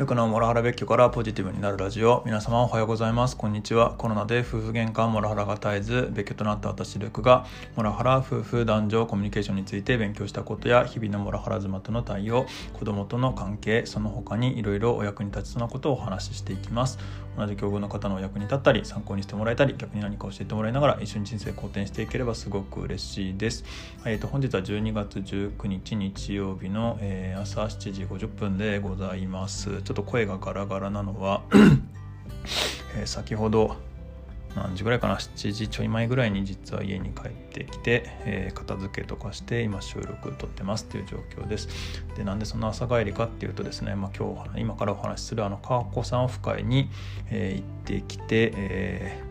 局のモラハラ別居からポジティブになるラジオ。皆様おはようございます。こんにちは。コロナで夫婦喧嘩モラハラが絶えず別居となった私ルクがモラハラ夫婦男女コミュニケーションについて勉強したことや日々のモラハラ妻との対応子供との関係その他にいろいろお役に立ちそうなことをお話ししていきます。同じ境遇の方のお役に立ったり参考にしてもらえたり逆に何か教えてもらいながら一緒に人生好転していければすごく嬉しいです、えーと、本日は12月19日日曜日の、えー、朝7時50分でございます。ちょっと声がガラガラなのは え先ほど何時ぐらいかな7時ちょい前ぐらいに実は家に帰ってきて、えー、片付けとかして今収録撮ってますっていう状況です。でなんでその朝帰りかっていうとですね、まあ、今日今からお話しするあの川子さんオフ会に、えー、行ってきて、え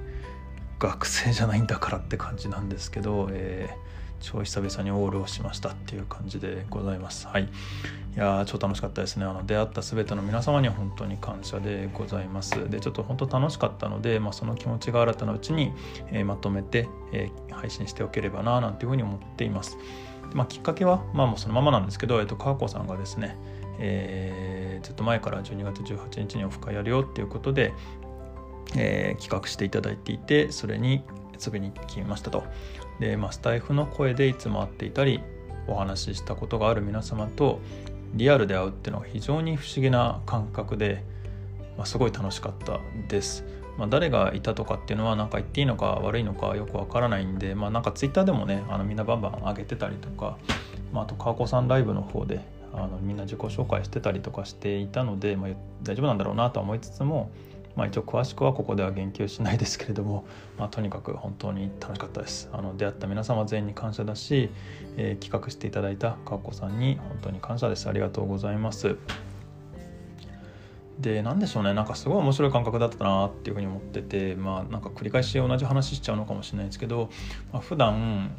ー、学生じゃないんだからって感じなんですけど、えー超久々にオールをしましたっていう感じでございます。はい。いやー、超楽しかったですね。あの、出会った全ての皆様には本当に感謝でございます。で、ちょっと本当楽しかったので、まあ、その気持ちが新たなうちに、えー、まとめて、えー、配信しておければな、なんていうふうに思っています。まあ、きっかけは、まあ、もうそのままなんですけど、えっと、川子さんがですね、えー、ずっと前から12月18日にオフ会やるよっていうことで、えー、企画していただいていてそれに遊びに来ましたと。で、まあ、スタイフの声でいつも会っていたりお話ししたことがある皆様とリアルで会うっていうのは非常に不思議な感覚で、まあ、すごい楽しかったです。まあ、誰がいたとかっていうのは何か言っていいのか悪いのかよくわからないんで、まあ、なんかツイッターでもねあのみんなバンバン上げてたりとか、まあ、あと川子さんライブの方であのみんな自己紹介してたりとかしていたので、まあ、大丈夫なんだろうなとは思いつつもまあ、一応詳しくはここでは言及しないですけれども、まあ、とにかく本当に楽しかったです。あの出会った皆様全員に感謝だし、えー、企画していただいたかっこさんに本当に感謝です。ありがとうございます。で何でしょうね。なんかすごい面白い感覚だったなっていうふうに思っててまあなんか繰り返し同じ話しちゃうのかもしれないですけど、まあ、普段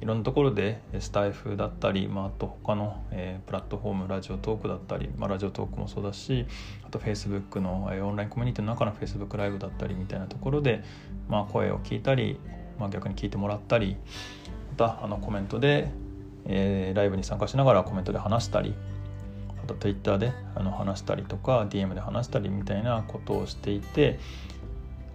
いろんなところでスタイフだったり、まあ、あと他の、えー、プラットフォームラジオトークだったり、まあ、ラジオトークもそうだしあと Facebook の、えー、オンラインコミュニティの中の Facebook ライブだったりみたいなところで、まあ、声を聞いたり、まあ、逆に聞いてもらったりまたあのコメントで、えー、ライブに参加しながらコメントで話したりあと Twitter であの話したりとか DM で話したりみたいなことをしていて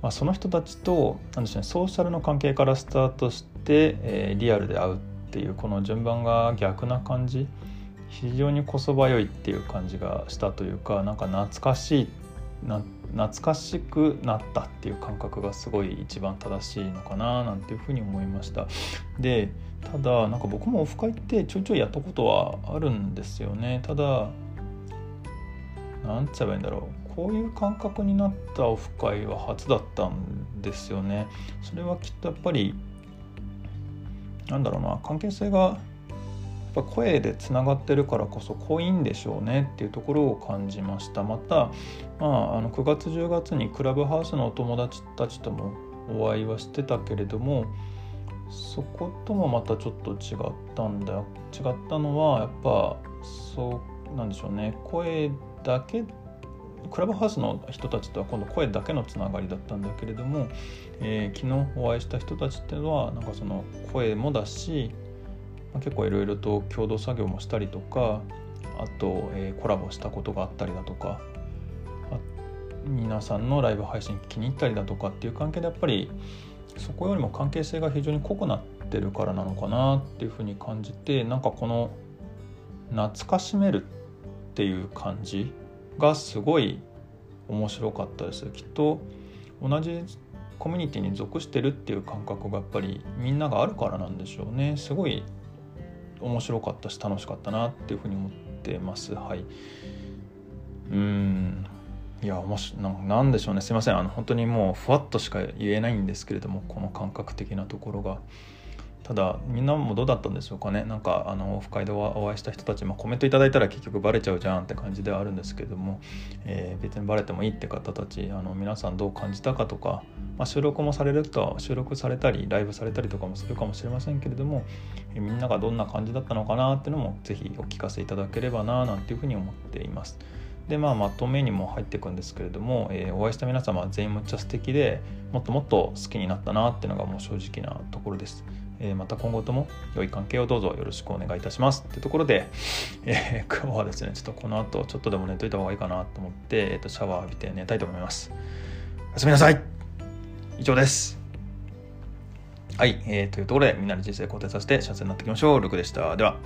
まあ、その人たちとなんでしょう、ね、ソーシャルの関係からスタートして、えー、リアルで会うっていうこの順番が逆な感じ。非常にこそばよいっていう感じがしたというかなんか懐かしいな懐かしくなったっていう感覚がすごい一番正しいのかななんていうふうに思いました。でただなんか僕もオフ会ってちょいちょいやったことはあるんですよね。ただなんつえばいいんだろう。こういう感覚になったオフ会は初だったんですよね。それはきっとやっぱりなんだろうな関係性がやっぱ声でつながってるからこそ濃いんでしょうねっていうところを感じました。また、まあ、あの9月10月にクラブハウスのお友達たちともお会いはしてたけれどもそこともまたちょっと違ったんだ。違ったのはやっぱそうなんでしょうね。声だけクラブハウスの人たちとは今度声だけのつながりだったんだけれども、えー、昨日お会いした人たちっていうのはなんかその声もだし、まあ、結構いろいろと共同作業もしたりとかあと、えー、コラボしたことがあったりだとか皆さんのライブ配信気に入ったりだとかっていう関係でやっぱりそこよりも関係性が非常に濃くなってるからなのかなっていうふうに感じてなんかこの懐かしめるっていう感じがすごい面白かったです。きっと同じコミュニティに属してるっていう感覚がやっぱりみんながあるからなんでしょうね。すごい面白かったし楽しかったなっていうふうに思ってます。はい。うん。いやもしなんでしょうね。すいません。あの本当にもうふわっとしか言えないんですけれどもこの感覚的なところが。ただみんなもどうだったんでしょうかねなんかあのオフ会でお会いした人たちもコメントいただいたら結局バレちゃうじゃんって感じではあるんですけれども、えー、別にバレてもいいって方たちあの皆さんどう感じたかとか、まあ、収録もされると収録されたりライブされたりとかもするかもしれませんけれども、えー、みんながどんな感じだったのかなっていうのも是非お聞かせいただければななんていうふうに思っています。でまあまとめにも入っていくんですけれども、えー、お会いした皆様全員むっちゃ素敵でもっともっと好きになったなっていうのがもう正直なところです。えー、また今後とも良い関係をどうぞよろしくお願いいたします。ってところで、えー、今日はですね、ちょっとこの後ちょっとでも寝といた方がいいかなと思って、えー、とシャワー浴びて寝たいと思います。おやすみなさい以上です。はい、えー、というところでみんなの人生肯定させて幸せになっていきましょう。ルクでした。では。